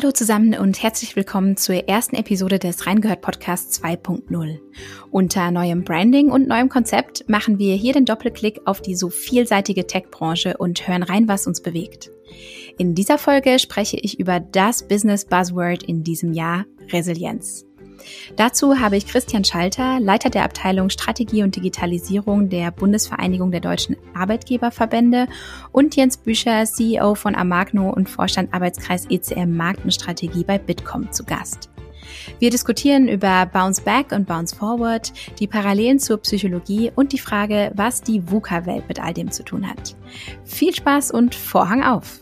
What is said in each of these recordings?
Hallo zusammen und herzlich willkommen zur ersten Episode des Reingehört Podcast 2.0. Unter neuem Branding und neuem Konzept machen wir hier den Doppelklick auf die so vielseitige Tech-Branche und hören rein, was uns bewegt. In dieser Folge spreche ich über das Business Buzzword in diesem Jahr, Resilienz. Dazu habe ich Christian Schalter, Leiter der Abteilung Strategie und Digitalisierung der Bundesvereinigung der deutschen Arbeitgeberverbände und Jens Bücher, CEO von Amagno und Vorstand Arbeitskreis ECM Markenstrategie bei Bitkom zu Gast. Wir diskutieren über Bounce Back und Bounce Forward, die Parallelen zur Psychologie und die Frage, was die VUCA-Welt mit all dem zu tun hat. Viel Spaß und Vorhang auf!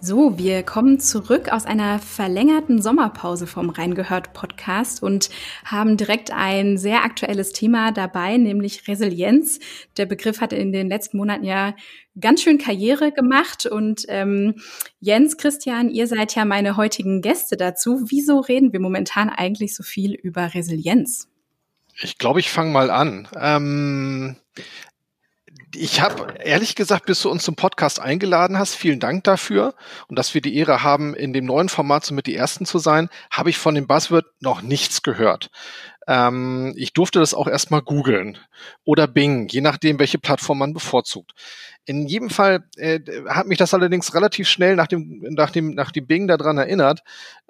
So, wir kommen zurück aus einer verlängerten Sommerpause vom Reingehört Podcast und haben direkt ein sehr aktuelles Thema dabei, nämlich Resilienz. Der Begriff hat in den letzten Monaten ja ganz schön Karriere gemacht und ähm, Jens, Christian, ihr seid ja meine heutigen Gäste dazu. Wieso reden wir momentan eigentlich so viel über Resilienz? Ich glaube, ich fange mal an. Ähm, ich habe ehrlich gesagt, bis du uns zum Podcast eingeladen hast, vielen Dank dafür und dass wir die Ehre haben, in dem neuen Format somit die Ersten zu sein, habe ich von dem Buzzword noch nichts gehört. Ähm, ich durfte das auch erstmal googeln oder Bing, je nachdem, welche Plattform man bevorzugt. In jedem Fall äh, hat mich das allerdings relativ schnell nach dem, nach dem, nach dem Bing daran erinnert,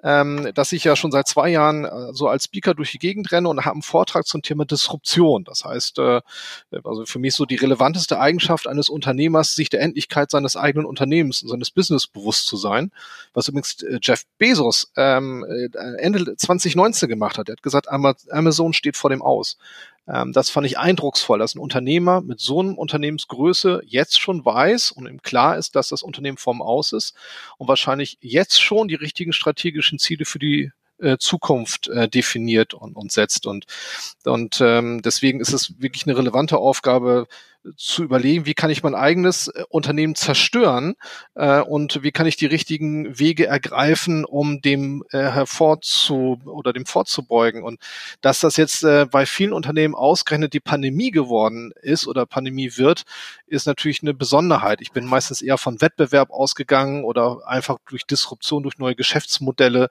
ähm, dass ich ja schon seit zwei Jahren äh, so als Speaker durch die Gegend renne und habe einen Vortrag zum Thema Disruption. Das heißt, äh, also für mich so die relevanteste Eigenschaft eines Unternehmers, sich der Endlichkeit seines eigenen Unternehmens, seines Business bewusst zu sein. Was übrigens äh, Jeff Bezos ähm, äh, Ende 2019 gemacht hat. Er hat gesagt, Amazon steht vor dem Aus. Ähm, das fand ich eindrucksvoll, dass ein Unternehmer mit so einem Unternehmensgröße jetzt schon weiß und ihm klar ist, dass das Unternehmen vorm Aus ist und wahrscheinlich jetzt schon die richtigen strategischen Ziele für die äh, Zukunft äh, definiert und, und setzt. Und, und ähm, deswegen ist es wirklich eine relevante Aufgabe, zu überlegen, wie kann ich mein eigenes äh, Unternehmen zerstören äh, und wie kann ich die richtigen Wege ergreifen, um dem äh, hervorzu oder dem vorzubeugen. Und dass das jetzt äh, bei vielen Unternehmen ausgerechnet die Pandemie geworden ist oder Pandemie wird, ist natürlich eine Besonderheit. Ich bin meistens eher von Wettbewerb ausgegangen oder einfach durch Disruption, durch neue Geschäftsmodelle.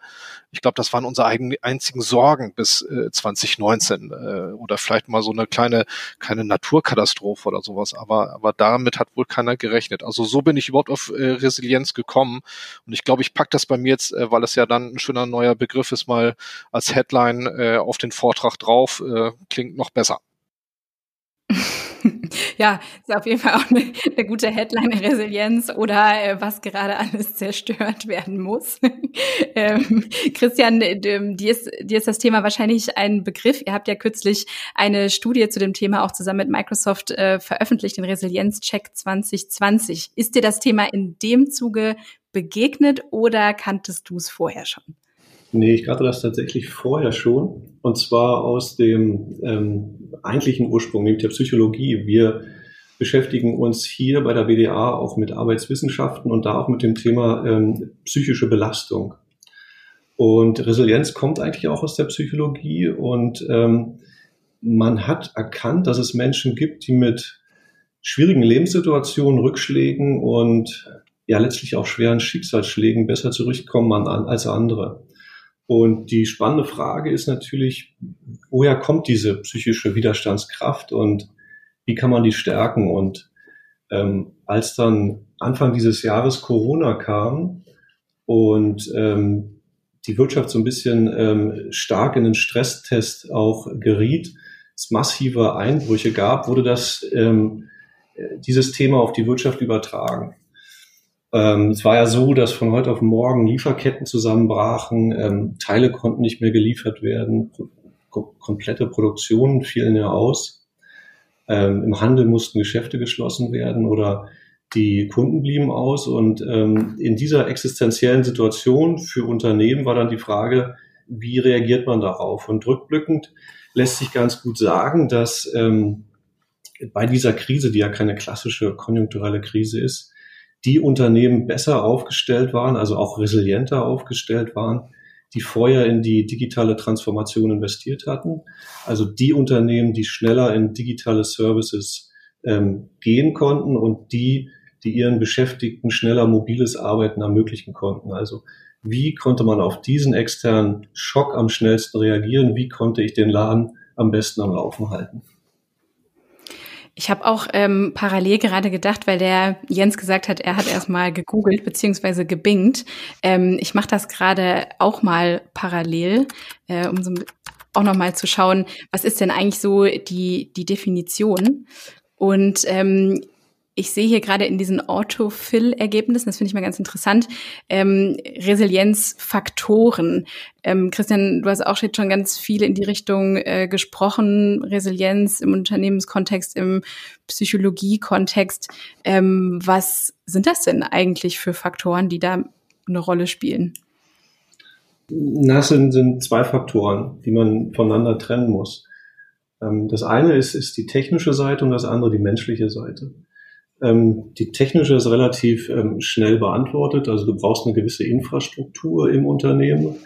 Ich glaube, das waren unsere eigenen, einzigen Sorgen bis äh, 2019 äh, oder vielleicht mal so eine kleine, kleine Naturkatastrophe oder sowas. Aber, aber damit hat wohl keiner gerechnet. Also so bin ich überhaupt auf äh, Resilienz gekommen. Und ich glaube, ich pack das bei mir jetzt, äh, weil es ja dann ein schöner neuer Begriff ist, mal als Headline äh, auf den Vortrag drauf. Äh, klingt noch besser. ja, ist auf jeden Fall auch eine, eine gute Headline Resilienz oder äh, was gerade alles zerstört werden muss. ähm, Christian, dir ist, dir ist das Thema wahrscheinlich ein Begriff. Ihr habt ja kürzlich eine Studie zu dem Thema auch zusammen mit Microsoft äh, veröffentlicht, den Resilienzcheck 2020. Ist dir das Thema in dem Zuge begegnet oder kanntest du es vorher schon? Nee, ich kannte das tatsächlich vorher schon. Und zwar aus dem ähm, eigentlichen Ursprung, nämlich der Psychologie. Wir beschäftigen uns hier bei der BDA auch mit Arbeitswissenschaften und da auch mit dem Thema ähm, psychische Belastung. Und Resilienz kommt eigentlich auch aus der Psychologie und ähm, man hat erkannt, dass es Menschen gibt, die mit schwierigen Lebenssituationen, Rückschlägen und ja letztlich auch schweren Schicksalsschlägen besser zurückkommen als andere. Und die spannende Frage ist natürlich, woher kommt diese psychische Widerstandskraft und wie kann man die stärken? Und ähm, als dann Anfang dieses Jahres Corona kam und ähm, die Wirtschaft so ein bisschen ähm, stark in den Stresstest auch geriet, es massive Einbrüche gab, wurde das ähm, dieses Thema auf die Wirtschaft übertragen. Ähm, es war ja so, dass von heute auf morgen Lieferketten zusammenbrachen, ähm, Teile konnten nicht mehr geliefert werden, pro komplette Produktionen fielen ja aus. Ähm, Im Handel mussten Geschäfte geschlossen werden oder die Kunden blieben aus. Und ähm, in dieser existenziellen Situation für Unternehmen war dann die Frage, wie reagiert man darauf? Und rückblickend lässt sich ganz gut sagen, dass ähm, bei dieser Krise, die ja keine klassische konjunkturelle Krise ist, die Unternehmen besser aufgestellt waren, also auch resilienter aufgestellt waren, die vorher in die digitale Transformation investiert hatten. Also die Unternehmen, die schneller in digitale Services ähm, gehen konnten und die die ihren Beschäftigten schneller mobiles Arbeiten ermöglichen konnten. Also wie konnte man auf diesen externen Schock am schnellsten reagieren? Wie konnte ich den Laden am besten am Laufen halten? Ich habe auch ähm, parallel gerade gedacht, weil der Jens gesagt hat, er hat erstmal gegoogelt beziehungsweise gebingt. Ähm, ich mache das gerade auch mal parallel, äh, um so auch noch mal zu schauen, was ist denn eigentlich so die die Definition? Und ähm, ich sehe hier gerade in diesen Autofill-Ergebnissen, das finde ich mal ganz interessant, ähm, Resilienzfaktoren. Ähm, Christian, du hast auch schon ganz viel in die Richtung äh, gesprochen, Resilienz im Unternehmenskontext, im Psychologiekontext. Ähm, was sind das denn eigentlich für Faktoren, die da eine Rolle spielen? Das sind, sind zwei Faktoren, die man voneinander trennen muss. Ähm, das eine ist, ist die technische Seite und das andere die menschliche Seite. Ähm, die technische ist relativ ähm, schnell beantwortet. Also du brauchst eine gewisse Infrastruktur im Unternehmen.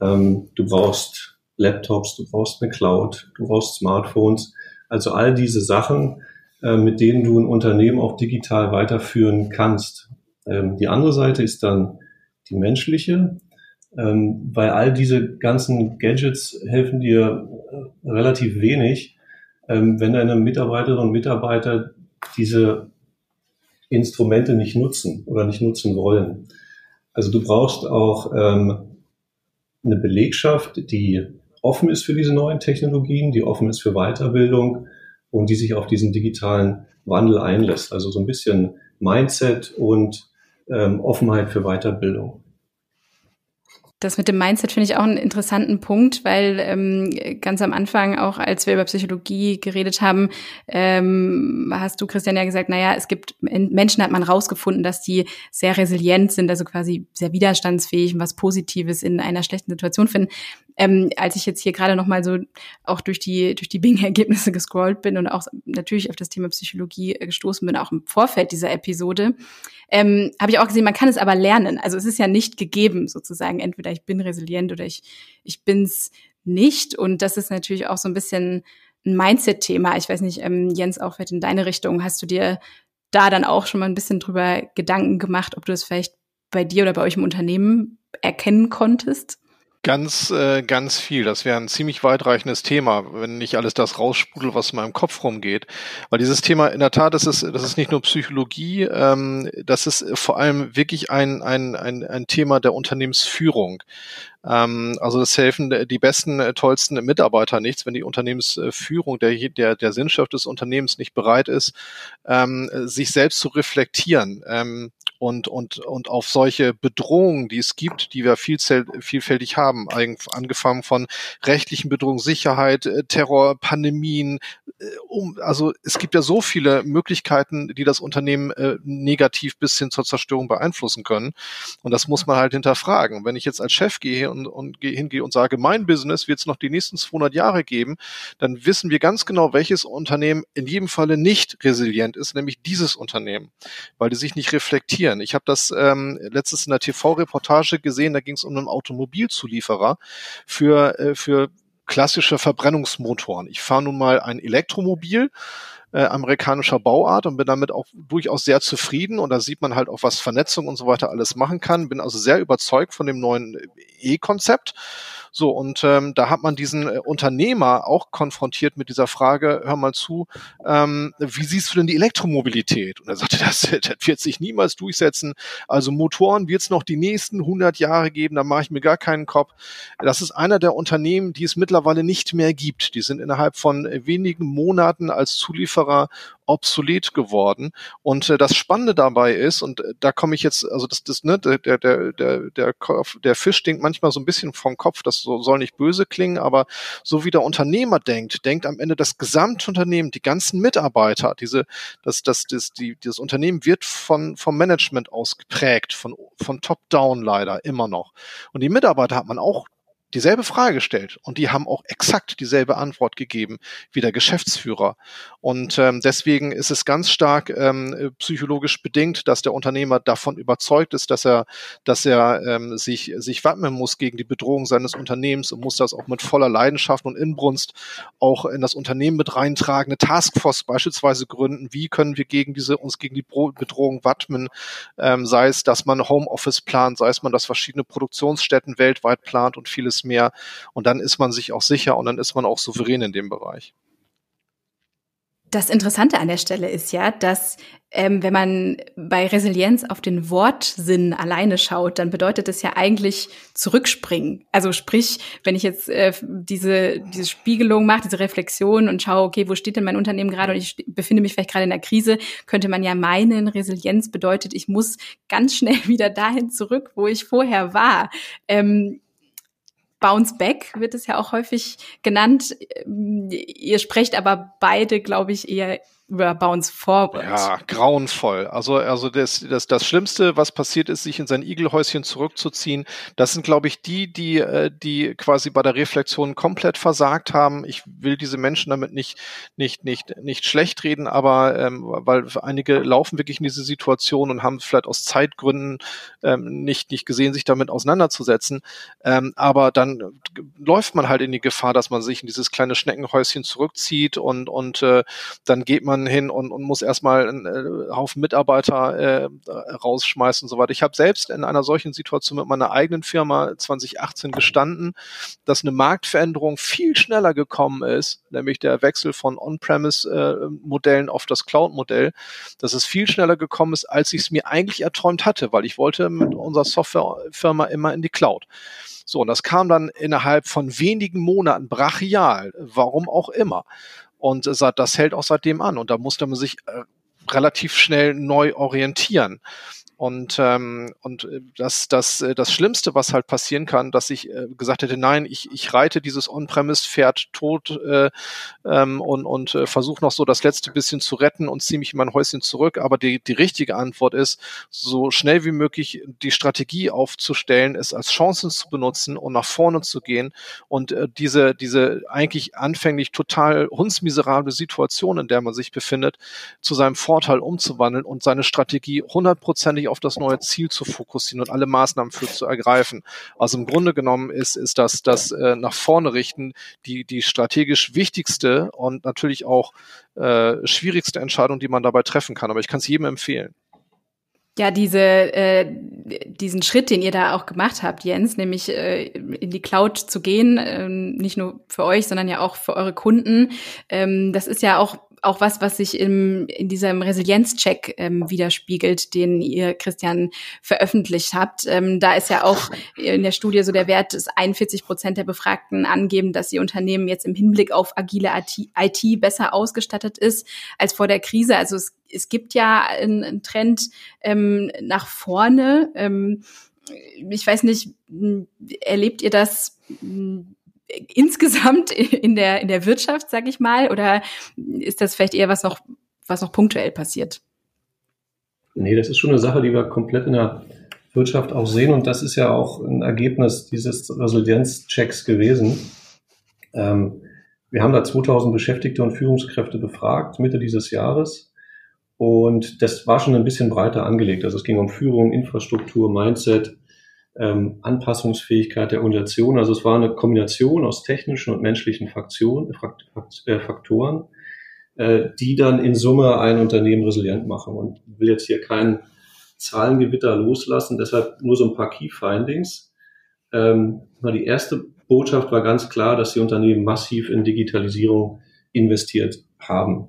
Ähm, du brauchst Laptops, du brauchst eine Cloud, du brauchst Smartphones. Also all diese Sachen, äh, mit denen du ein Unternehmen auch digital weiterführen kannst. Ähm, die andere Seite ist dann die menschliche, ähm, weil all diese ganzen Gadgets helfen dir äh, relativ wenig, ähm, wenn deine Mitarbeiterinnen und Mitarbeiter diese Instrumente nicht nutzen oder nicht nutzen wollen. Also du brauchst auch ähm, eine Belegschaft, die offen ist für diese neuen Technologien, die offen ist für Weiterbildung und die sich auf diesen digitalen Wandel einlässt. Also so ein bisschen Mindset und ähm, Offenheit für Weiterbildung. Das mit dem Mindset finde ich auch einen interessanten Punkt, weil ähm, ganz am Anfang, auch als wir über Psychologie geredet haben, ähm, hast du, Christian, ja gesagt, naja, es gibt Menschen, hat man rausgefunden, dass die sehr resilient sind, also quasi sehr widerstandsfähig und was Positives in einer schlechten Situation finden. Ähm, als ich jetzt hier gerade nochmal so auch durch die, durch die Bing-Ergebnisse gescrollt bin und auch natürlich auf das Thema Psychologie gestoßen bin, auch im Vorfeld dieser Episode, ähm, habe ich auch gesehen, man kann es aber lernen. Also es ist ja nicht gegeben, sozusagen, entweder ich bin resilient oder ich, ich bin's nicht. Und das ist natürlich auch so ein bisschen ein Mindset-Thema. Ich weiß nicht, ähm, Jens, auch vielleicht in deine Richtung. Hast du dir da dann auch schon mal ein bisschen drüber Gedanken gemacht, ob du das vielleicht bei dir oder bei euch im Unternehmen erkennen konntest? Ganz, äh, ganz viel. Das wäre ein ziemlich weitreichendes Thema, wenn nicht alles das raussprudelt, was in meinem Kopf rumgeht. Weil dieses Thema, in der Tat, das ist, das ist nicht nur Psychologie, ähm, das ist vor allem wirklich ein, ein, ein, ein Thema der Unternehmensführung. Ähm, also das helfen die besten, äh, tollsten Mitarbeiter nichts, wenn die Unternehmensführung, der, der, der Sinnschrift des Unternehmens nicht bereit ist, ähm, sich selbst zu reflektieren. Ähm, und, und, und auf solche Bedrohungen, die es gibt, die wir vielfältig haben, angefangen von rechtlichen Bedrohungen, Sicherheit, äh, Terror, Pandemien, äh, um, also es gibt ja so viele Möglichkeiten, die das Unternehmen äh, negativ bis hin zur Zerstörung beeinflussen können. Und das muss man halt hinterfragen. wenn ich jetzt als Chef gehe und, und hingehe und sage, mein Business wird es noch die nächsten 200 Jahre geben, dann wissen wir ganz genau, welches Unternehmen in jedem Falle nicht resilient ist, nämlich dieses Unternehmen, weil die sich nicht reflektieren passieren. Ich habe das ähm, letztens in der TV-Reportage gesehen, da ging es um einen Automobilzulieferer für, äh, für klassische Verbrennungsmotoren. Ich fahre nun mal ein Elektromobil äh, amerikanischer Bauart und bin damit auch durchaus sehr zufrieden. Und da sieht man halt auch, was Vernetzung und so weiter alles machen kann. Bin also sehr überzeugt von dem neuen E-Konzept. So, und ähm, da hat man diesen äh, Unternehmer auch konfrontiert mit dieser Frage, hör mal zu, ähm, wie siehst du denn die Elektromobilität? Und er sagte, das, das wird sich niemals durchsetzen. Also Motoren wird es noch die nächsten 100 Jahre geben, da mache ich mir gar keinen Kopf. Das ist einer der Unternehmen, die es mittlerweile nicht mehr gibt. Die sind innerhalb von wenigen Monaten als Zulieferer obsolet geworden. Und äh, das Spannende dabei ist, und äh, da komme ich jetzt, also das, das, ne, der, der, der, der, der Fisch stinkt manchmal so ein bisschen vom Kopf, das soll nicht böse klingen, aber so wie der Unternehmer denkt, denkt am Ende das Gesamtunternehmen, die ganzen Mitarbeiter, diese, das, das, das, die, dieses Unternehmen wird von, vom Management aus geprägt, von, von top-down leider immer noch. Und die Mitarbeiter hat man auch dieselbe Frage gestellt und die haben auch exakt dieselbe Antwort gegeben wie der Geschäftsführer. Und ähm, deswegen ist es ganz stark ähm, psychologisch bedingt, dass der Unternehmer davon überzeugt ist, dass er, dass er ähm, sich, sich wappnen muss gegen die Bedrohung seines Unternehmens und muss das auch mit voller Leidenschaft und Inbrunst auch in das Unternehmen mit reintragen, eine Taskforce beispielsweise gründen. Wie können wir gegen diese, uns gegen die Bedrohung wappnen? Ähm, sei es, dass man Homeoffice plant, sei es man, dass verschiedene Produktionsstätten weltweit plant und vieles mehr. Und dann ist man sich auch sicher und dann ist man auch souverän in dem Bereich. Das Interessante an der Stelle ist ja, dass ähm, wenn man bei Resilienz auf den Wortsinn alleine schaut, dann bedeutet das ja eigentlich zurückspringen. Also sprich, wenn ich jetzt äh, diese, diese Spiegelung mache, diese Reflexion und schaue, okay, wo steht denn mein Unternehmen gerade und ich befinde mich vielleicht gerade in der Krise, könnte man ja meinen, Resilienz bedeutet, ich muss ganz schnell wieder dahin zurück, wo ich vorher war. Ähm, Bounce Back wird es ja auch häufig genannt. Ihr sprecht aber beide, glaube ich, eher über Bounce Forward. Ja, grauenvoll. Also, also das, das, das Schlimmste, was passiert ist, sich in sein Igelhäuschen zurückzuziehen, das sind, glaube ich, die, die, äh, die quasi bei der Reflexion komplett versagt haben. Ich will diese Menschen damit nicht, nicht, nicht, nicht schlecht reden, aber ähm, weil einige laufen wirklich in diese Situation und haben vielleicht aus Zeitgründen ähm, nicht, nicht gesehen, sich damit auseinanderzusetzen. Ähm, aber dann läuft man halt in die Gefahr, dass man sich in dieses kleine Schneckenhäuschen zurückzieht und, und äh, dann geht man man hin und, und muss erstmal einen äh, Haufen Mitarbeiter äh, rausschmeißen und so weiter. Ich habe selbst in einer solchen Situation mit meiner eigenen Firma 2018 gestanden, dass eine Marktveränderung viel schneller gekommen ist, nämlich der Wechsel von On-Premise-Modellen äh, auf das Cloud-Modell, dass es viel schneller gekommen ist, als ich es mir eigentlich erträumt hatte, weil ich wollte mit unserer Softwarefirma immer in die Cloud. So, und das kam dann innerhalb von wenigen Monaten brachial, warum auch immer. Und das hält auch seitdem an. Und da musste man sich äh, relativ schnell neu orientieren. Und, ähm, und äh, das, das, äh, das Schlimmste, was halt passieren kann, dass ich äh, gesagt hätte, nein, ich, ich reite dieses On-Premise-Pferd tot äh, ähm, und, und äh, versuche noch so das letzte bisschen zu retten und ziehe mich in mein Häuschen zurück. Aber die, die richtige Antwort ist, so schnell wie möglich die Strategie aufzustellen, es als Chancen zu benutzen und nach vorne zu gehen und äh, diese, diese eigentlich anfänglich total hundsmiserable Situation, in der man sich befindet, zu seinem Vorteil umzuwandeln und seine Strategie hundertprozentig auf das neue Ziel zu fokussieren und alle Maßnahmen für zu ergreifen. Also im Grunde genommen ist, ist das, das äh, nach vorne richten die, die strategisch wichtigste und natürlich auch äh, schwierigste Entscheidung, die man dabei treffen kann. Aber ich kann es jedem empfehlen. Ja, diese, äh, diesen Schritt, den ihr da auch gemacht habt, Jens, nämlich äh, in die Cloud zu gehen, äh, nicht nur für euch, sondern ja auch für eure Kunden, ähm, das ist ja auch auch was, was sich im, in diesem Resilienzcheck ähm, widerspiegelt, den ihr, Christian, veröffentlicht habt. Ähm, da ist ja auch in der Studie so der Wert, dass 41 Prozent der Befragten angeben, dass ihr Unternehmen jetzt im Hinblick auf agile IT besser ausgestattet ist als vor der Krise. Also es, es gibt ja einen, einen Trend ähm, nach vorne. Ähm, ich weiß nicht, erlebt ihr das insgesamt in der, in der Wirtschaft, sag ich mal, oder ist das vielleicht eher was noch, was noch punktuell passiert? Nee, das ist schon eine Sache, die wir komplett in der Wirtschaft auch sehen und das ist ja auch ein Ergebnis dieses Resilienzchecks gewesen. Ähm, wir haben da 2000 Beschäftigte und Führungskräfte befragt, Mitte dieses Jahres. Und das war schon ein bisschen breiter angelegt. Also es ging um Führung, Infrastruktur, Mindset, ähm, Anpassungsfähigkeit der Organisation. Also es war eine Kombination aus technischen und menschlichen Faktoren, äh, Faktoren äh, die dann in Summe ein Unternehmen resilient machen. Und will jetzt hier keinen Zahlengewitter loslassen, deshalb nur so ein paar Key Findings. Ähm, die erste Botschaft war ganz klar, dass die Unternehmen massiv in Digitalisierung investiert haben.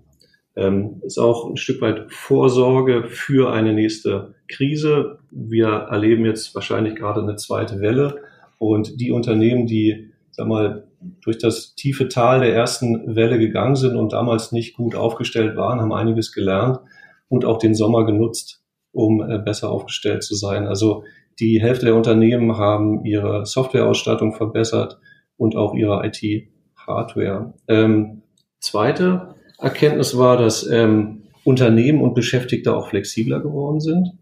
Ähm, ist auch ein Stück weit Vorsorge für eine nächste Krise. Wir erleben jetzt wahrscheinlich gerade eine zweite Welle und die Unternehmen, die, sag mal, durch das tiefe Tal der ersten Welle gegangen sind und damals nicht gut aufgestellt waren, haben einiges gelernt und auch den Sommer genutzt, um äh, besser aufgestellt zu sein. Also die Hälfte der Unternehmen haben ihre Softwareausstattung verbessert und auch ihre IT-Hardware. Ähm, zweite Erkenntnis war, dass ähm, Unternehmen und Beschäftigte auch flexibler geworden sind.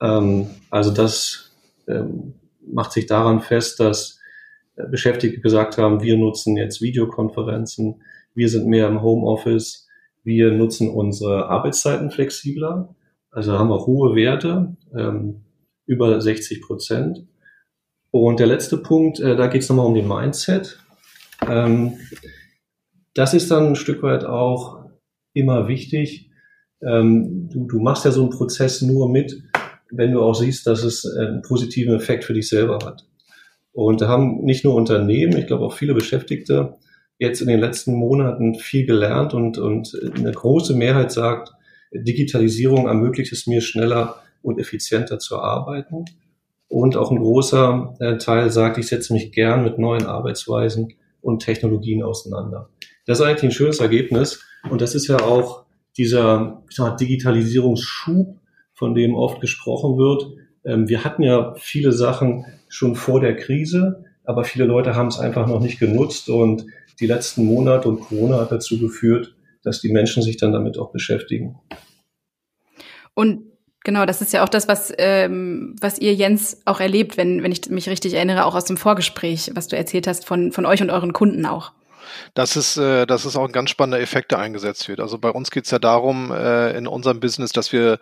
Ähm, also das ähm, macht sich daran fest, dass Beschäftigte gesagt haben, wir nutzen jetzt Videokonferenzen, wir sind mehr im Homeoffice, wir nutzen unsere Arbeitszeiten flexibler, also haben wir hohe Werte, ähm, über 60 Prozent. Und der letzte Punkt, äh, da geht es nochmal um den Mindset. Ähm, das ist dann ein Stück weit auch immer wichtig. Ähm, du, du machst ja so einen Prozess nur mit, wenn du auch siehst, dass es einen positiven Effekt für dich selber hat. Und da haben nicht nur Unternehmen, ich glaube auch viele Beschäftigte jetzt in den letzten Monaten viel gelernt und, und eine große Mehrheit sagt, Digitalisierung ermöglicht es mir schneller und effizienter zu arbeiten. Und auch ein großer äh, Teil sagt, ich setze mich gern mit neuen Arbeitsweisen und Technologien auseinander. Das ist eigentlich ein schönes Ergebnis. Und das ist ja auch dieser mal, Digitalisierungsschub, von dem oft gesprochen wird. Ähm, wir hatten ja viele Sachen schon vor der Krise, aber viele Leute haben es einfach noch nicht genutzt. Und die letzten Monate und Corona hat dazu geführt, dass die Menschen sich dann damit auch beschäftigen. Und Genau, das ist ja auch das, was, ähm, was ihr, Jens, auch erlebt, wenn, wenn ich mich richtig erinnere, auch aus dem Vorgespräch, was du erzählt hast von, von euch und euren Kunden auch. Das ist, äh, das ist auch ein ganz spannender Effekt, der eingesetzt wird. Also bei uns geht es ja darum, äh, in unserem Business, dass wir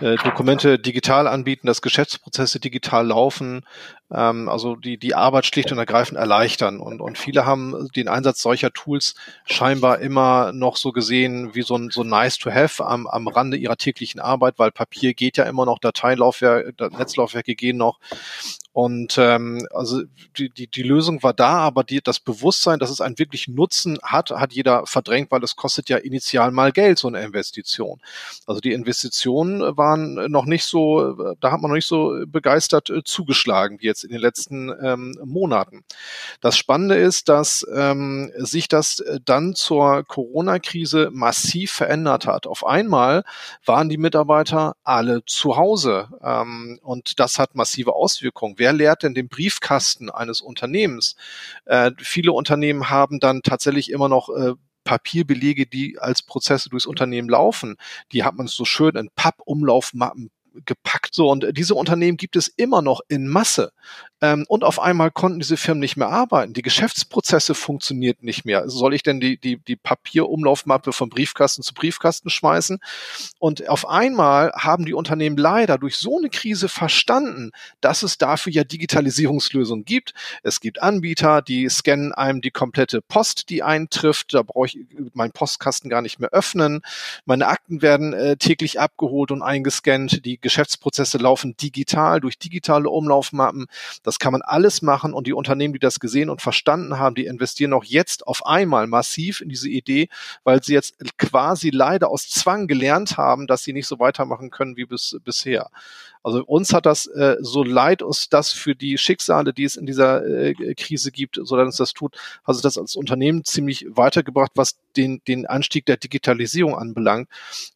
äh, Dokumente digital anbieten, dass Geschäftsprozesse digital laufen, also die, die Arbeit schlicht und ergreifend erleichtern. Und, und viele haben den Einsatz solcher Tools scheinbar immer noch so gesehen wie so ein, so nice to have am, am Rande ihrer täglichen Arbeit, weil Papier geht ja immer noch, Dateilaufwerke, Netzlaufwerke gehen noch. Und ähm, also die, die, die Lösung war da, aber die, das Bewusstsein, dass es einen wirklichen Nutzen hat, hat jeder verdrängt, weil es kostet ja initial mal Geld, so eine Investition. Also die Investitionen waren noch nicht so, da hat man noch nicht so begeistert äh, zugeschlagen wie jetzt in den letzten ähm, Monaten. Das Spannende ist, dass ähm, sich das äh, dann zur Corona-Krise massiv verändert hat. Auf einmal waren die Mitarbeiter alle zu Hause ähm, und das hat massive Auswirkungen wer leert denn den Briefkasten eines Unternehmens? Äh, viele Unternehmen haben dann tatsächlich immer noch äh, Papierbelege, die als Prozesse durchs Unternehmen laufen. Die hat man so schön in Pappumlaufmappen gepackt. So, und diese Unternehmen gibt es immer noch in Masse. Ähm, und auf einmal konnten diese Firmen nicht mehr arbeiten. Die Geschäftsprozesse funktionierten nicht mehr. Soll ich denn die, die, die Papierumlaufmappe vom Briefkasten zu Briefkasten schmeißen? Und auf einmal haben die Unternehmen leider durch so eine Krise verstanden, dass es dafür ja Digitalisierungslösungen gibt. Es gibt Anbieter, die scannen einem die komplette Post, die eintrifft. Da brauche ich meinen Postkasten gar nicht mehr öffnen. Meine Akten werden äh, täglich abgeholt und eingescannt. Die Geschäftsprozesse laufen digital durch digitale Umlaufmappen. Das kann man alles machen und die Unternehmen, die das gesehen und verstanden haben, die investieren auch jetzt auf einmal massiv in diese Idee, weil sie jetzt quasi leider aus Zwang gelernt haben, dass sie nicht so weitermachen können wie bis, bisher. Also uns hat das, äh, so leid uns das für die Schicksale, die es in dieser äh, Krise gibt, so leid uns das tut, also das als Unternehmen ziemlich weitergebracht, was den, den Anstieg der Digitalisierung anbelangt.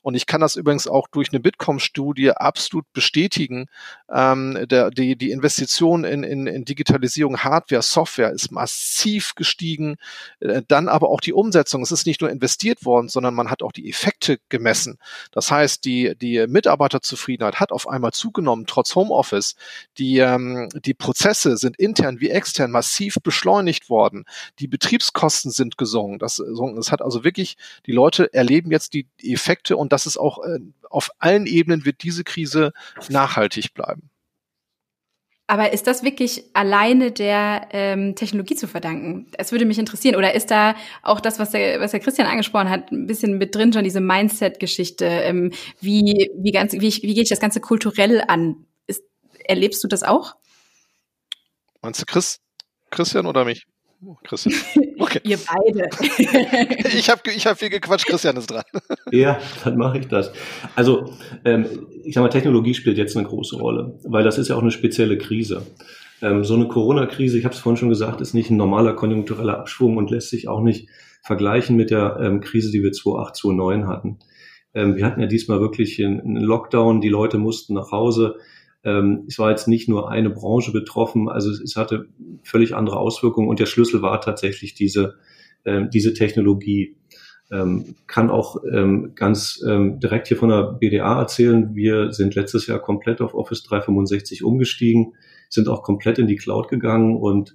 Und ich kann das übrigens auch durch eine Bitkom-Studie absolut bestätigen. Ähm, der, die, die Investition in, in, in Digitalisierung, Hardware, Software ist massiv gestiegen. Äh, dann aber auch die Umsetzung. Es ist nicht nur investiert worden, sondern man hat auch die Effekte gemessen. Das heißt, die, die Mitarbeiterzufriedenheit hat auf einmal zugenommen, trotz Homeoffice. Die, ähm, die Prozesse sind intern wie extern massiv beschleunigt worden. Die Betriebskosten sind gesunken. Das, das hat also wirklich, die Leute erleben jetzt die Effekte und das ist auch äh, auf allen Ebenen wird diese Krise nachhaltig bleiben. Aber ist das wirklich alleine der ähm, Technologie zu verdanken? Es würde mich interessieren. Oder ist da auch das, was der, was der Christian angesprochen hat, ein bisschen mit drin, schon diese Mindset-Geschichte? Ähm, wie, wie, ganz, wie, wie gehe ich das Ganze kulturell an? Ist, erlebst du das auch? Meinst du Chris, Christian oder mich? Christian. Okay. Ihr beide. ich habe ich hab viel gequatscht, Christian ist dran. ja, dann mache ich das. Also, ähm, ich sag mal, Technologie spielt jetzt eine große Rolle, weil das ist ja auch eine spezielle Krise. Ähm, so eine Corona-Krise, ich habe es vorhin schon gesagt, ist nicht ein normaler konjunktureller Abschwung und lässt sich auch nicht vergleichen mit der ähm, Krise, die wir 2008, 2009 hatten. Ähm, wir hatten ja diesmal wirklich einen Lockdown, die Leute mussten nach Hause ähm, es war jetzt nicht nur eine Branche betroffen, also es, es hatte völlig andere Auswirkungen und der Schlüssel war tatsächlich diese, äh, diese Technologie. Ähm, kann auch ähm, ganz ähm, direkt hier von der BDA erzählen. Wir sind letztes Jahr komplett auf Office 365 umgestiegen, sind auch komplett in die Cloud gegangen und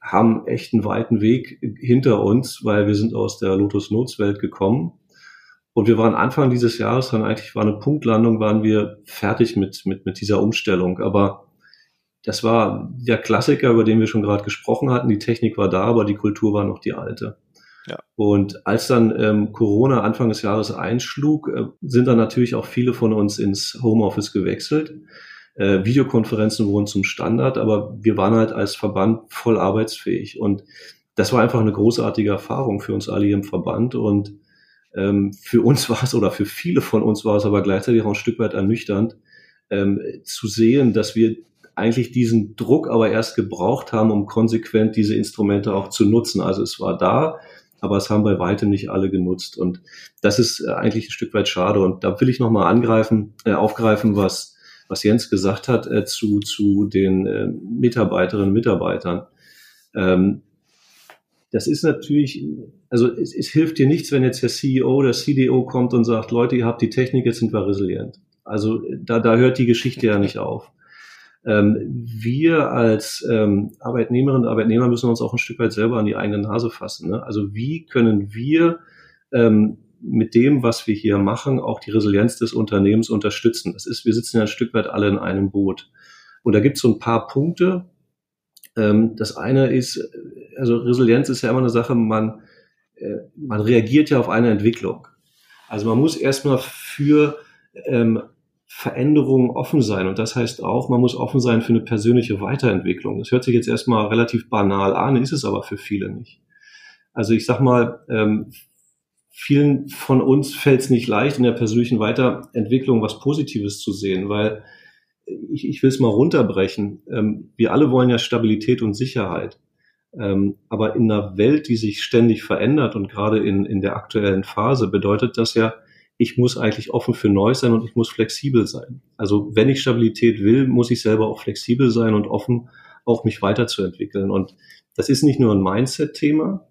haben echt einen weiten Weg hinter uns, weil wir sind aus der Lotus Notes Welt gekommen. Und wir waren Anfang dieses Jahres dann eigentlich war eine Punktlandung, waren wir fertig mit, mit, mit dieser Umstellung. Aber das war der Klassiker, über den wir schon gerade gesprochen hatten. Die Technik war da, aber die Kultur war noch die alte. Ja. Und als dann ähm, Corona Anfang des Jahres einschlug, äh, sind dann natürlich auch viele von uns ins Homeoffice gewechselt. Äh, Videokonferenzen wurden zum Standard, aber wir waren halt als Verband voll arbeitsfähig. Und das war einfach eine großartige Erfahrung für uns alle hier im Verband. Und für uns war es oder für viele von uns war es aber gleichzeitig auch ein Stück weit ernüchternd, ähm, zu sehen, dass wir eigentlich diesen Druck aber erst gebraucht haben, um konsequent diese Instrumente auch zu nutzen. Also es war da, aber es haben bei weitem nicht alle genutzt. Und das ist äh, eigentlich ein Stück weit schade. Und da will ich nochmal angreifen, äh, aufgreifen, was was Jens gesagt hat äh, zu, zu den äh, Mitarbeiterinnen und Mitarbeitern. Ähm, das ist natürlich, also es, es hilft dir nichts, wenn jetzt der CEO oder CDO kommt und sagt, Leute, ihr habt die Technik, jetzt sind wir resilient. Also da, da hört die Geschichte ja nicht auf. Ähm, wir als ähm, Arbeitnehmerinnen und Arbeitnehmer müssen uns auch ein Stück weit selber an die eigene Nase fassen. Ne? Also wie können wir ähm, mit dem, was wir hier machen, auch die Resilienz des Unternehmens unterstützen. Das ist, wir sitzen ja ein Stück weit alle in einem Boot. Und da gibt es so ein paar Punkte. Ähm, das eine ist, also Resilienz ist ja immer eine Sache, man, äh, man reagiert ja auf eine Entwicklung. Also man muss erstmal für ähm, Veränderungen offen sein. Und das heißt auch, man muss offen sein für eine persönliche Weiterentwicklung. Das hört sich jetzt erstmal relativ banal an, ist es aber für viele nicht. Also ich sag mal, ähm, vielen von uns fällt es nicht leicht, in der persönlichen Weiterentwicklung was Positives zu sehen, weil ich, ich will es mal runterbrechen. Ähm, wir alle wollen ja Stabilität und Sicherheit. Ähm, aber in einer Welt, die sich ständig verändert und gerade in, in der aktuellen Phase, bedeutet das ja, ich muss eigentlich offen für Neues sein und ich muss flexibel sein. Also wenn ich Stabilität will, muss ich selber auch flexibel sein und offen, auch mich weiterzuentwickeln. Und das ist nicht nur ein Mindset-Thema,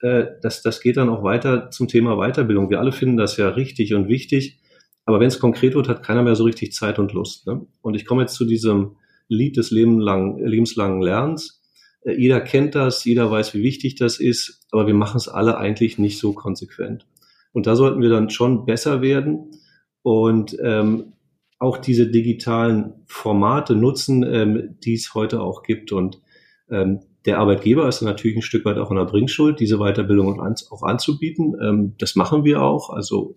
äh, das, das geht dann auch weiter zum Thema Weiterbildung. Wir alle finden das ja richtig und wichtig. Aber wenn es konkret wird, hat keiner mehr so richtig Zeit und Lust. Ne? Und ich komme jetzt zu diesem Lied des lebenslangen, lebenslangen Lernens. Äh, jeder kennt das, jeder weiß, wie wichtig das ist, aber wir machen es alle eigentlich nicht so konsequent. Und da sollten wir dann schon besser werden und ähm, auch diese digitalen Formate nutzen, ähm, die es heute auch gibt. Und ähm, der Arbeitgeber ist natürlich ein Stück weit auch in der Bringschuld, diese Weiterbildung auch anzubieten. Ähm, das machen wir auch. Also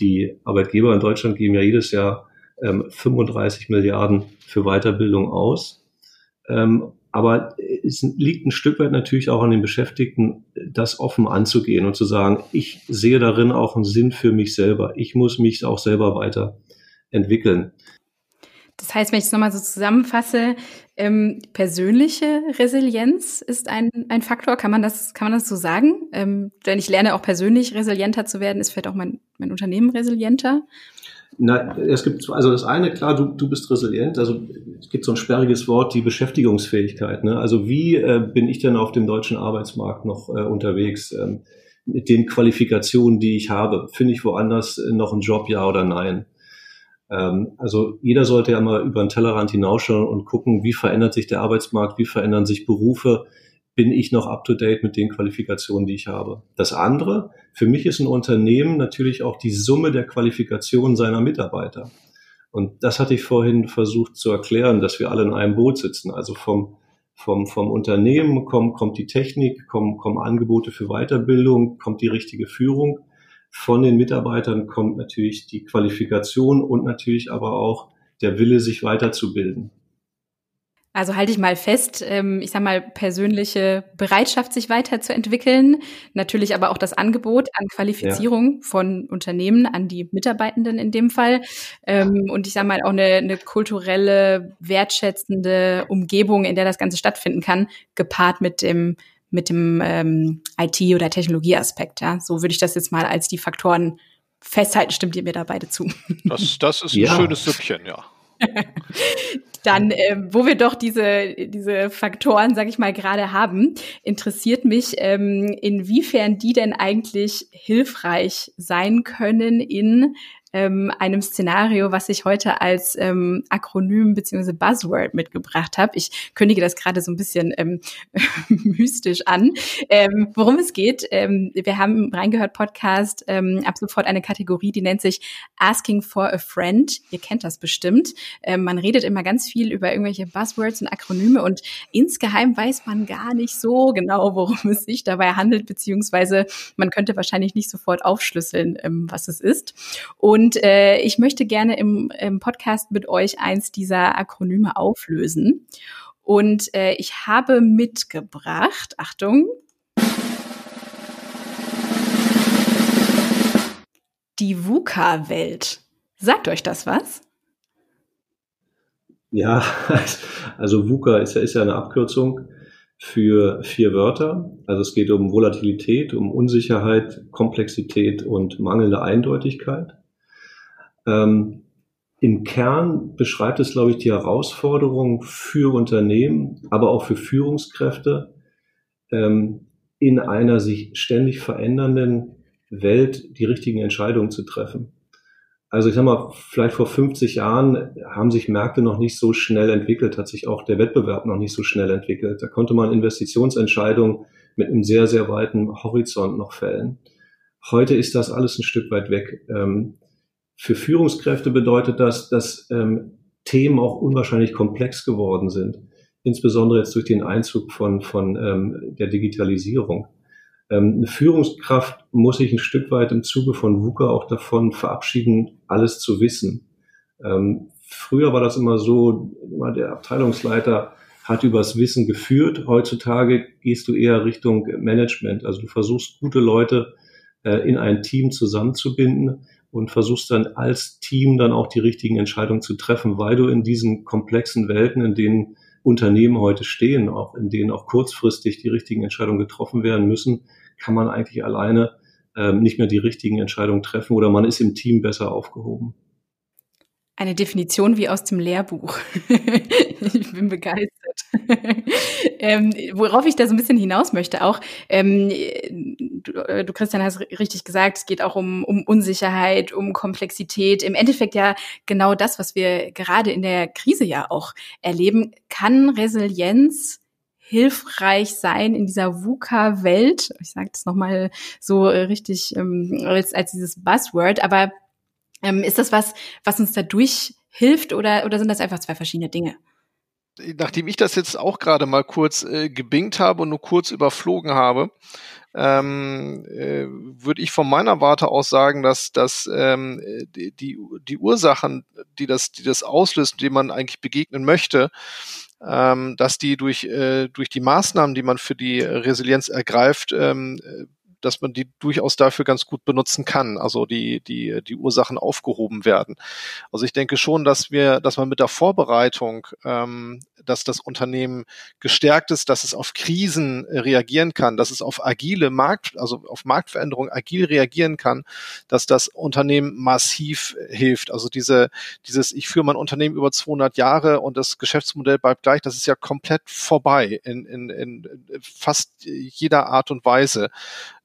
die Arbeitgeber in Deutschland geben ja jedes Jahr 35 ähm, Milliarden für Weiterbildung aus. Ähm, aber es liegt ein Stück weit natürlich auch an den Beschäftigten, das offen anzugehen und zu sagen, ich sehe darin auch einen Sinn für mich selber. Ich muss mich auch selber weiterentwickeln. Das heißt, wenn ich es nochmal so zusammenfasse, ähm, persönliche Resilienz ist ein, ein Faktor. Kann man das, kann man das so sagen? Ähm, denn ich lerne auch persönlich resilienter zu werden, ist vielleicht auch mein, mein Unternehmen resilienter. Na, es gibt, also das eine, klar, du, du bist resilient. Also es gibt so ein sperriges Wort, die Beschäftigungsfähigkeit. Ne? Also wie äh, bin ich denn auf dem deutschen Arbeitsmarkt noch äh, unterwegs? Ähm, mit den Qualifikationen, die ich habe, finde ich woanders noch einen Job, ja oder nein? Ähm, also jeder sollte ja mal über den Tellerrand hinausschauen und gucken, wie verändert sich der Arbeitsmarkt, wie verändern sich Berufe, bin ich noch up-to-date mit den Qualifikationen, die ich habe. Das andere, für mich ist ein Unternehmen natürlich auch die Summe der Qualifikationen seiner Mitarbeiter. Und das hatte ich vorhin versucht zu erklären, dass wir alle in einem Boot sitzen. Also vom, vom, vom Unternehmen kommt, kommt die Technik, kommen, kommen Angebote für Weiterbildung, kommt die richtige Führung von den Mitarbeitern kommt natürlich die Qualifikation und natürlich aber auch der Wille, sich weiterzubilden. Also halte ich mal fest, ähm, ich sage mal, persönliche Bereitschaft, sich weiterzuentwickeln, natürlich aber auch das Angebot an Qualifizierung ja. von Unternehmen an die Mitarbeitenden in dem Fall. Ähm, und ich sage mal auch eine, eine kulturelle, wertschätzende Umgebung, in der das Ganze stattfinden kann, gepaart mit dem mit dem ähm, IT- oder Technologieaspekt. Ja? So würde ich das jetzt mal als die Faktoren festhalten. Stimmt ihr mir da beide zu? Das, das ist ein ja. schönes Süppchen, ja. Dann, äh, wo wir doch diese, diese Faktoren, sag ich mal, gerade haben, interessiert mich, ähm, inwiefern die denn eigentlich hilfreich sein können in ähm, einem Szenario, was ich heute als ähm, Akronym bzw. Buzzword mitgebracht habe. Ich kündige das gerade so ein bisschen ähm, mystisch an. Ähm, worum es geht, ähm, wir haben Reingehört Podcast ähm, ab sofort eine Kategorie, die nennt sich Asking for a Friend. Ihr kennt das bestimmt. Ähm, man redet immer ganz viel über irgendwelche Buzzwords und Akronyme und insgeheim weiß man gar nicht so genau, worum es sich dabei handelt, beziehungsweise man könnte wahrscheinlich nicht sofort aufschlüsseln, ähm, was es ist. Und äh, ich möchte gerne im, im Podcast mit euch eins dieser Akronyme auflösen. Und äh, ich habe mitgebracht, Achtung, die VUCA-Welt. Sagt euch das was? Ja, also VUCA ist ja, ist ja eine Abkürzung für vier Wörter. Also es geht um Volatilität, um Unsicherheit, Komplexität und mangelnde Eindeutigkeit. Ähm, Im Kern beschreibt es, glaube ich, die Herausforderung für Unternehmen, aber auch für Führungskräfte, ähm, in einer sich ständig verändernden Welt die richtigen Entscheidungen zu treffen. Also ich sag mal, vielleicht vor 50 Jahren haben sich Märkte noch nicht so schnell entwickelt, hat sich auch der Wettbewerb noch nicht so schnell entwickelt. Da konnte man Investitionsentscheidungen mit einem sehr, sehr weiten Horizont noch fällen. Heute ist das alles ein Stück weit weg. Ähm, für Führungskräfte bedeutet das, dass ähm, Themen auch unwahrscheinlich komplex geworden sind, insbesondere jetzt durch den Einzug von, von ähm, der Digitalisierung. Ähm, eine Führungskraft muss sich ein Stück weit im Zuge von VUCA auch davon verabschieden, alles zu wissen. Ähm, früher war das immer so, immer der Abteilungsleiter hat übers Wissen geführt. Heutzutage gehst du eher Richtung Management. Also du versuchst gute Leute äh, in ein Team zusammenzubinden und versuchst dann als Team dann auch die richtigen Entscheidungen zu treffen, weil du in diesen komplexen Welten, in denen Unternehmen heute stehen, auch in denen auch kurzfristig die richtigen Entscheidungen getroffen werden müssen, kann man eigentlich alleine ähm, nicht mehr die richtigen Entscheidungen treffen oder man ist im Team besser aufgehoben. Eine Definition wie aus dem Lehrbuch. ich bin begeistert. ähm, worauf ich da so ein bisschen hinaus möchte auch, ähm, du, äh, du Christian hast richtig gesagt, es geht auch um, um Unsicherheit, um Komplexität. Im Endeffekt ja genau das, was wir gerade in der Krise ja auch erleben. Kann Resilienz hilfreich sein in dieser VUCA-Welt? Ich sage das nochmal so äh, richtig ähm, als, als dieses Buzzword, aber ähm, ist das was, was uns dadurch hilft oder, oder sind das einfach zwei verschiedene Dinge? Nachdem ich das jetzt auch gerade mal kurz äh, gebingt habe und nur kurz überflogen habe, ähm, äh, würde ich von meiner Warte aus sagen, dass, dass ähm, die, die, Ursachen, die das, die das auslöst, die man eigentlich begegnen möchte, ähm, dass die durch, äh, durch die Maßnahmen, die man für die Resilienz ergreift, ähm, dass man die durchaus dafür ganz gut benutzen kann, also die, die, die Ursachen aufgehoben werden. Also ich denke schon, dass wir, dass man mit der Vorbereitung, ähm, dass das Unternehmen gestärkt ist, dass es auf Krisen reagieren kann, dass es auf agile Markt, also auf Marktveränderungen agil reagieren kann, dass das Unternehmen massiv hilft. Also diese, dieses, ich führe mein Unternehmen über 200 Jahre und das Geschäftsmodell bleibt gleich, das ist ja komplett vorbei in, in, in fast jeder Art und Weise.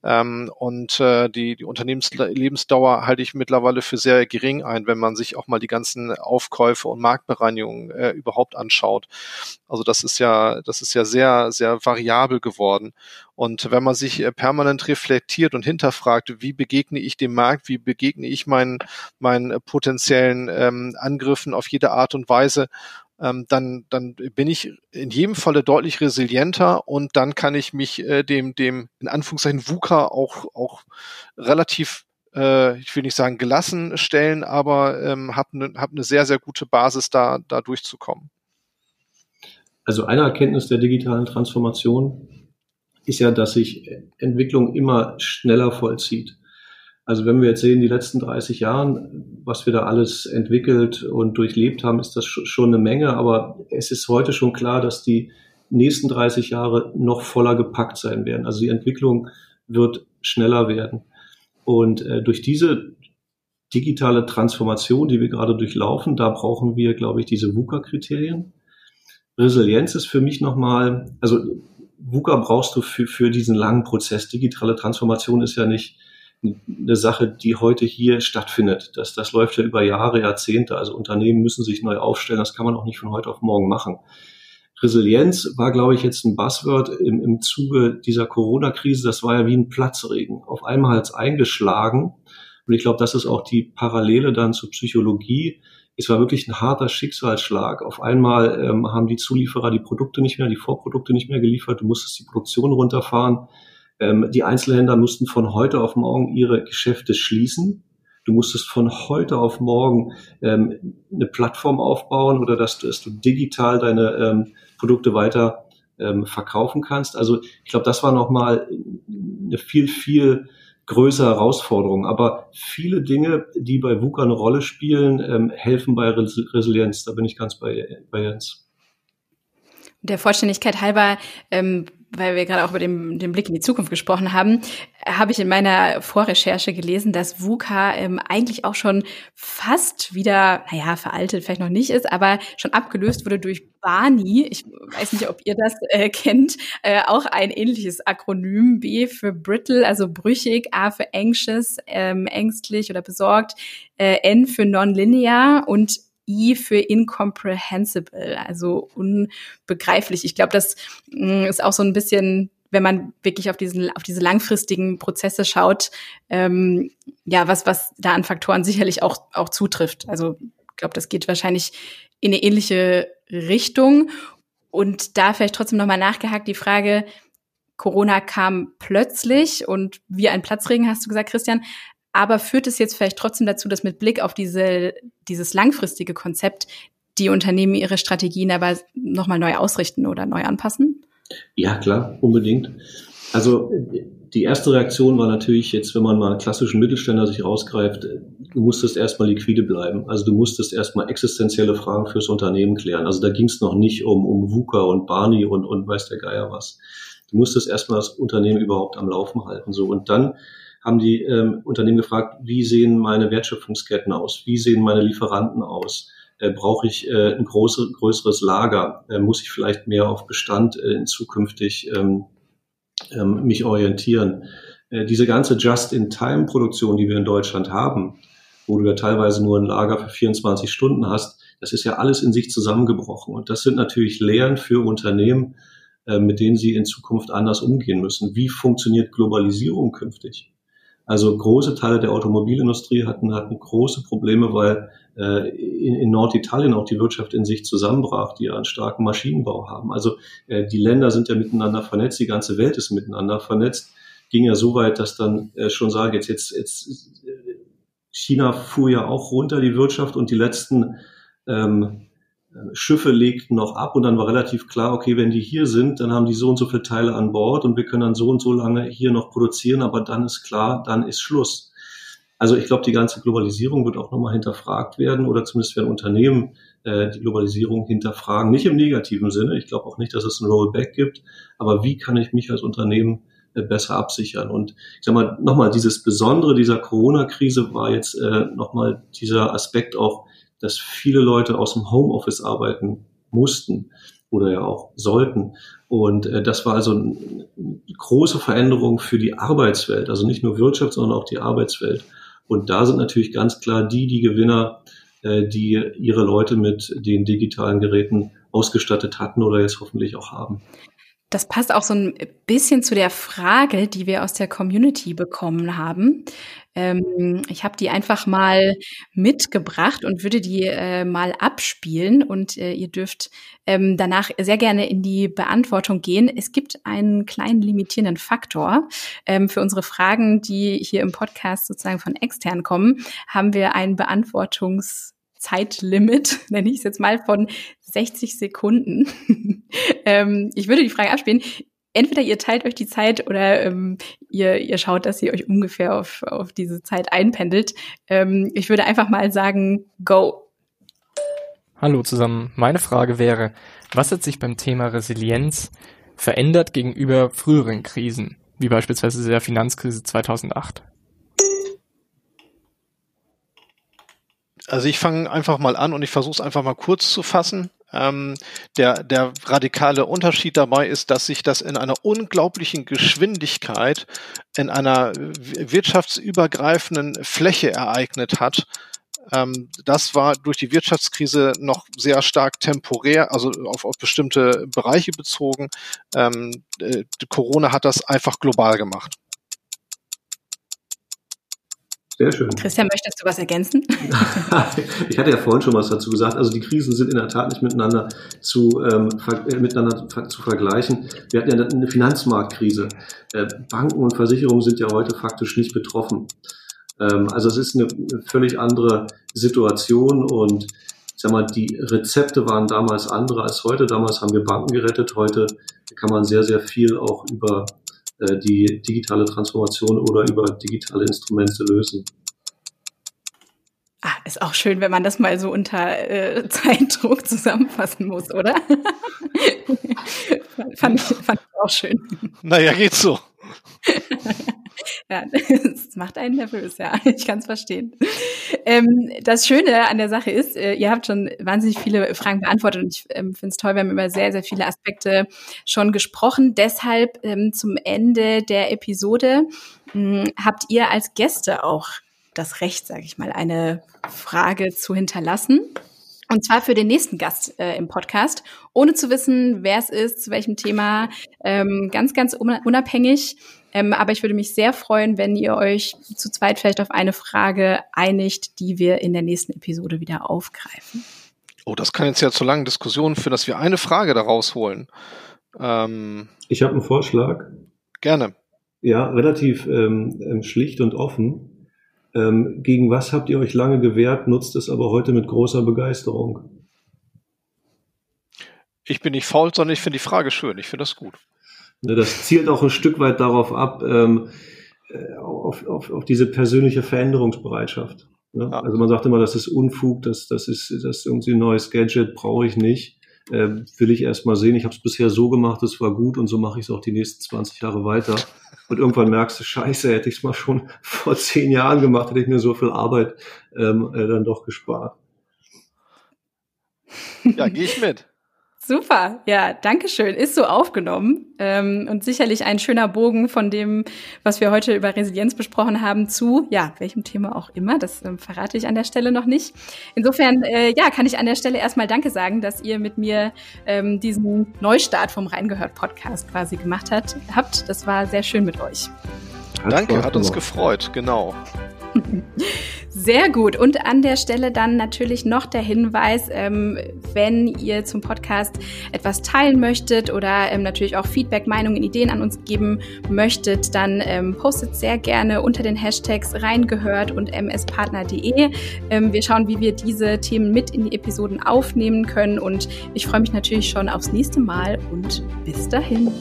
Ähm, und äh, die, die Unternehmenslebensdauer halte ich mittlerweile für sehr gering ein, wenn man sich auch mal die ganzen Aufkäufe und Marktbereinigungen äh, überhaupt anschaut. Also das ist ja, das ist ja sehr, sehr variabel geworden. Und wenn man sich äh, permanent reflektiert und hinterfragt, wie begegne ich dem Markt, wie begegne ich meinen, meinen potenziellen ähm, Angriffen auf jede Art und Weise, ähm, dann, dann bin ich in jedem Falle deutlich resilienter und dann kann ich mich äh, dem, dem in Anführungszeichen VUCA auch, auch relativ äh, ich will nicht sagen gelassen stellen, aber ähm, habe eine hab ne sehr, sehr gute Basis, da, da durchzukommen. Also eine Erkenntnis der digitalen Transformation ist ja, dass sich Entwicklung immer schneller vollzieht. Also wenn wir jetzt sehen, die letzten 30 Jahren, was wir da alles entwickelt und durchlebt haben, ist das schon eine Menge. Aber es ist heute schon klar, dass die nächsten 30 Jahre noch voller gepackt sein werden. Also die Entwicklung wird schneller werden. Und äh, durch diese digitale Transformation, die wir gerade durchlaufen, da brauchen wir, glaube ich, diese VUCA-Kriterien. Resilienz ist für mich nochmal, also VUCA brauchst du für, für diesen langen Prozess. Digitale Transformation ist ja nicht eine Sache, die heute hier stattfindet. Das, das läuft ja über Jahre, Jahrzehnte. Also Unternehmen müssen sich neu aufstellen. Das kann man auch nicht von heute auf morgen machen. Resilienz war, glaube ich, jetzt ein Buzzword im, im Zuge dieser Corona-Krise. Das war ja wie ein Platzregen. Auf einmal hat es eingeschlagen. Und ich glaube, das ist auch die Parallele dann zur Psychologie. Es war wirklich ein harter Schicksalsschlag. Auf einmal ähm, haben die Zulieferer die Produkte nicht mehr, die Vorprodukte nicht mehr geliefert. Du musstest die Produktion runterfahren. Ähm, die Einzelhändler mussten von heute auf morgen ihre Geschäfte schließen. Du musstest von heute auf morgen ähm, eine Plattform aufbauen oder dass, dass du digital deine ähm, Produkte weiter ähm, verkaufen kannst. Also ich glaube, das war nochmal eine viel, viel größere Herausforderung. Aber viele Dinge, die bei VUCA eine Rolle spielen, ähm, helfen bei Resilienz. Da bin ich ganz bei, bei Jens. Der Vollständigkeit halber, ähm, weil wir gerade auch über den, den Blick in die Zukunft gesprochen haben, habe ich in meiner Vorrecherche gelesen, dass VUCA ähm, eigentlich auch schon fast wieder, naja, veraltet vielleicht noch nicht ist, aber schon abgelöst wurde durch Barney. Ich weiß nicht, ob ihr das äh, kennt. Äh, auch ein ähnliches Akronym. B für brittle, also brüchig, A für anxious, ähm, ängstlich oder besorgt, äh, N für nonlinear und I für incomprehensible, also unbegreiflich. Ich glaube, das mm, ist auch so ein bisschen wenn man wirklich auf diesen auf diese langfristigen Prozesse schaut, ähm, ja, was was da an Faktoren sicherlich auch auch zutrifft. Also ich glaube, das geht wahrscheinlich in eine ähnliche Richtung. Und da vielleicht trotzdem nochmal nachgehakt die Frage, Corona kam plötzlich und wie ein Platzregen, hast du gesagt, Christian. Aber führt es jetzt vielleicht trotzdem dazu, dass mit Blick auf diese, dieses langfristige Konzept die Unternehmen ihre Strategien aber nochmal neu ausrichten oder neu anpassen? Ja, klar, unbedingt. Also die erste Reaktion war natürlich jetzt, wenn man mal einen klassischen Mittelständler sich rausgreift, du musstest erstmal liquide bleiben. Also du musstest erstmal existenzielle Fragen fürs Unternehmen klären. Also da ging es noch nicht um, um VUCA und Barney und, und weiß der Geier was. Du musstest erstmal das Unternehmen überhaupt am Laufen halten. So und dann haben die ähm, Unternehmen gefragt, wie sehen meine Wertschöpfungsketten aus? Wie sehen meine Lieferanten aus? Äh, Brauche ich äh, ein große, größeres Lager? Äh, muss ich vielleicht mehr auf Bestand äh, in zukünftig ähm, ähm, mich orientieren? Äh, diese ganze Just-in-Time-Produktion, die wir in Deutschland haben, wo du ja teilweise nur ein Lager für 24 Stunden hast, das ist ja alles in sich zusammengebrochen. Und das sind natürlich Lehren für Unternehmen, äh, mit denen sie in Zukunft anders umgehen müssen. Wie funktioniert Globalisierung künftig? Also große Teile der Automobilindustrie hatten, hatten große Probleme, weil äh, in, in Norditalien auch die Wirtschaft in sich zusammenbrach, die einen starken Maschinenbau haben. Also äh, die Länder sind ja miteinander vernetzt, die ganze Welt ist miteinander vernetzt. Ging ja so weit, dass dann äh, schon sage, jetzt, jetzt, jetzt China fuhr ja auch runter, die Wirtschaft, und die letzten ähm, Schiffe legten noch ab und dann war relativ klar, okay, wenn die hier sind, dann haben die so und so viele Teile an Bord und wir können dann so und so lange hier noch produzieren, aber dann ist klar, dann ist Schluss. Also ich glaube, die ganze Globalisierung wird auch nochmal hinterfragt werden oder zumindest werden Unternehmen äh, die Globalisierung hinterfragen. Nicht im negativen Sinne. Ich glaube auch nicht, dass es ein Rollback gibt. Aber wie kann ich mich als Unternehmen äh, besser absichern? Und ich sag mal, nochmal, dieses Besondere dieser Corona-Krise war jetzt äh, nochmal dieser Aspekt auch, dass viele Leute aus dem Homeoffice arbeiten mussten oder ja auch sollten. Und äh, das war also eine große Veränderung für die Arbeitswelt, also nicht nur Wirtschaft, sondern auch die Arbeitswelt. Und da sind natürlich ganz klar die, die Gewinner, äh, die ihre Leute mit den digitalen Geräten ausgestattet hatten oder jetzt hoffentlich auch haben. Das passt auch so ein bisschen zu der Frage, die wir aus der Community bekommen haben. Ähm, ich habe die einfach mal mitgebracht und würde die äh, mal abspielen und äh, ihr dürft ähm, danach sehr gerne in die Beantwortung gehen. Es gibt einen kleinen limitierenden Faktor. Ähm, für unsere Fragen, die hier im Podcast sozusagen von extern kommen, haben wir einen Beantwortungs Zeitlimit, nenne ich es jetzt mal, von 60 Sekunden. ähm, ich würde die Frage abspielen. Entweder ihr teilt euch die Zeit oder ähm, ihr, ihr schaut, dass ihr euch ungefähr auf, auf diese Zeit einpendelt. Ähm, ich würde einfach mal sagen, go. Hallo zusammen. Meine Frage wäre, was hat sich beim Thema Resilienz verändert gegenüber früheren Krisen, wie beispielsweise der Finanzkrise 2008? Also ich fange einfach mal an und ich versuche es einfach mal kurz zu fassen. Ähm, der, der radikale Unterschied dabei ist, dass sich das in einer unglaublichen Geschwindigkeit in einer wirtschaftsübergreifenden Fläche ereignet hat. Ähm, das war durch die Wirtschaftskrise noch sehr stark temporär, also auf, auf bestimmte Bereiche bezogen. Ähm, äh, Corona hat das einfach global gemacht. Sehr schön. Christian, möchtest du was ergänzen? ich hatte ja vorhin schon was dazu gesagt. Also die Krisen sind in der Tat nicht miteinander zu, ähm, äh, miteinander zu vergleichen. Wir hatten ja eine Finanzmarktkrise. Äh, Banken und Versicherungen sind ja heute faktisch nicht betroffen. Ähm, also es ist eine, völlig andere Situation und ich sag mal, die Rezepte waren damals andere als heute. Damals haben wir Banken gerettet. Heute kann man sehr, sehr viel auch über die digitale Transformation oder über digitale Instrumente lösen. Ah, ist auch schön, wenn man das mal so unter äh, Zeitdruck zusammenfassen muss, oder? fand, ich, fand ich auch schön. Naja, geht so. Ja, das macht einen nervös, ja. Ich kann es verstehen. Ähm, das Schöne an der Sache ist, äh, ihr habt schon wahnsinnig viele Fragen beantwortet und ich ähm, finde es toll, wir haben über sehr, sehr viele Aspekte schon gesprochen. Deshalb ähm, zum Ende der Episode mh, hm, habt ihr als Gäste auch das Recht, sage ich mal, eine Frage zu hinterlassen. Und zwar für den nächsten Gast äh, im Podcast, ohne zu wissen, wer es ist, zu welchem Thema, ähm, ganz, ganz unabhängig. Ähm, aber ich würde mich sehr freuen, wenn ihr euch zu zweit vielleicht auf eine Frage einigt, die wir in der nächsten Episode wieder aufgreifen. Oh, das kann jetzt ja zu langen Diskussionen führen, dass wir eine Frage daraus holen. Ähm, ich habe einen Vorschlag. Gerne. Ja, relativ ähm, ähm, schlicht und offen. Ähm, gegen was habt ihr euch lange gewehrt, nutzt es aber heute mit großer Begeisterung? Ich bin nicht faul, sondern ich finde die Frage schön. Ich finde das gut. Ne, das zielt auch ein Stück weit darauf ab, ähm, äh, auf, auf, auf diese persönliche Veränderungsbereitschaft. Ne? Ja. Also man sagt immer, das ist Unfug, das, das ist das ist irgendwie ein neues Gadget, brauche ich nicht. Äh, will ich erst mal sehen. Ich habe es bisher so gemacht, es war gut und so mache ich es auch die nächsten 20 Jahre weiter. Und irgendwann merkst du, scheiße, hätte ich es mal schon vor zehn Jahren gemacht, hätte ich mir so viel Arbeit ähm, äh, dann doch gespart. Ja, gehe ich mit. Super, ja, danke schön. Ist so aufgenommen ähm, und sicherlich ein schöner Bogen von dem, was wir heute über Resilienz besprochen haben, zu ja welchem Thema auch immer. Das ähm, verrate ich an der Stelle noch nicht. Insofern, äh, ja, kann ich an der Stelle erstmal Danke sagen, dass ihr mit mir ähm, diesen Neustart vom Reingehört Podcast quasi gemacht hat, habt. Das war sehr schön mit euch. Hat Danke, hat uns gefreut, genau. Sehr gut. Und an der Stelle dann natürlich noch der Hinweis, ähm, wenn ihr zum Podcast etwas teilen möchtet oder ähm, natürlich auch Feedback, Meinungen, Ideen an uns geben möchtet, dann ähm, postet sehr gerne unter den Hashtags reingehört und mspartner.de. Ähm, wir schauen, wie wir diese Themen mit in die Episoden aufnehmen können und ich freue mich natürlich schon aufs nächste Mal und bis dahin.